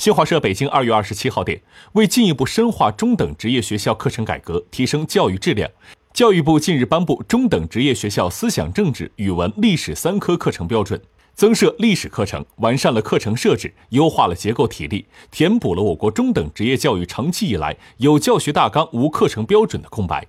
新华社北京二月二十七号电为进一步深化中等职业学校课程改革提升教育质量教育部近日颁布中等职业学校思想政治语文历史三科课程标准增设历史课程完善了课程设置优化了结构体力填补了我国中等职业教育长期以来有教学大纲无课程标准的空白。